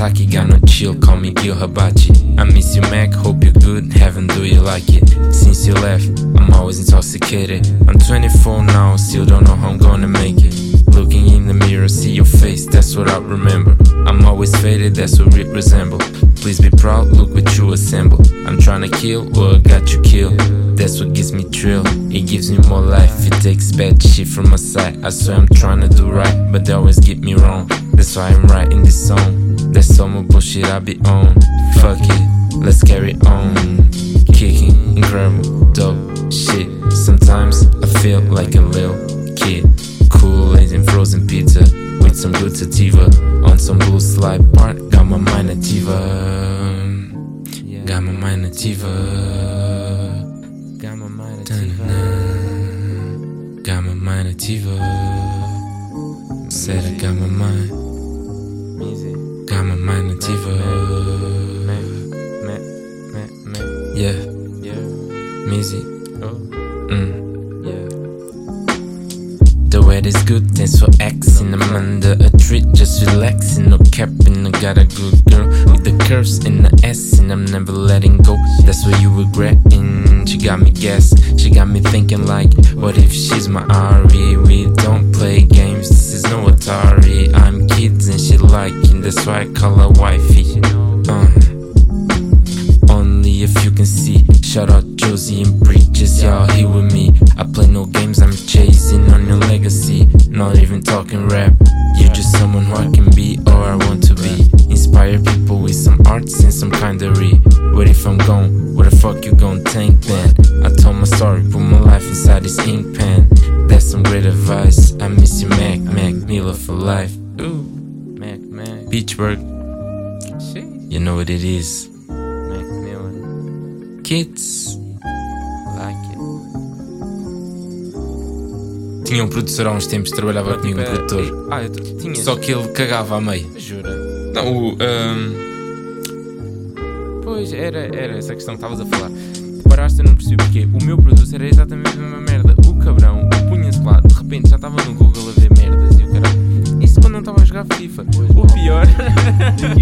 Taki got no chill, call me Gil Habachi. I miss you, Mac, hope you're good. Heaven, do you like it? Since you left, I'm always intoxicated. I'm 24 now, still don't know how I'm gonna make it. Looking in the mirror, see your face, that's what I remember. I'm always faded, that's what it resemble. Please be proud, look what you assemble. I'm trying to kill, what got you killed. That's what gives me thrill. It gives me more life. It takes bad shit from my side. I swear I'm trying to do right, but they always get me wrong. That's why I'm writing this song. That's some more bullshit I be on. Fuck it, let's carry on. Kicking incredible, dope shit. Sometimes I feel like a little kid. Kool-Aid and frozen pizza with some good sativa. On some blue slide park, got my mind nativa. Got my mind nativa. Got my mind nativa. Got my mind nativa. Said I got my mind. Got my mind nativa. Yeah. Music. Mm. The weather's good, thanks for Xing. I'm under a tree, just relaxing, no capping. I got a good girl with the curves and the S, and I'm never letting go. That's what you regretting. She got me guess, she got me thinking like, what if she's my Ari? We don't play games, this is no Atari. I'm kids and she liking, that's why I call her wifey. Uh. Only if you can see. Shout out Josie and Breaches, y'all here with me. I play no games, I'm chasing on your legacy. Not even talking rap. You're just someone who I can be or I want to be. Inspire people with some arts and some kindery. What if I'm gone? Where the fuck you gon' tank then? I told my story, put my life inside this ink pen. That's some great advice. I miss you, Mac, Mac Miller for life. Mac. Beachwork. You know what it is. Macmillan. Kids. Like it. Tinha um produtor há uns tempos, trabalhava comigo, um produtor. Ah, eu tinha. Só que ele cagava a meio. Jura? Não, o. ahm, Pois, era, era essa questão que estavas a falar. Paraste, eu não percebi porque o meu produto era exatamente a mesma merda. O cabrão punha-se lá, de repente já estava no Google a ver yun.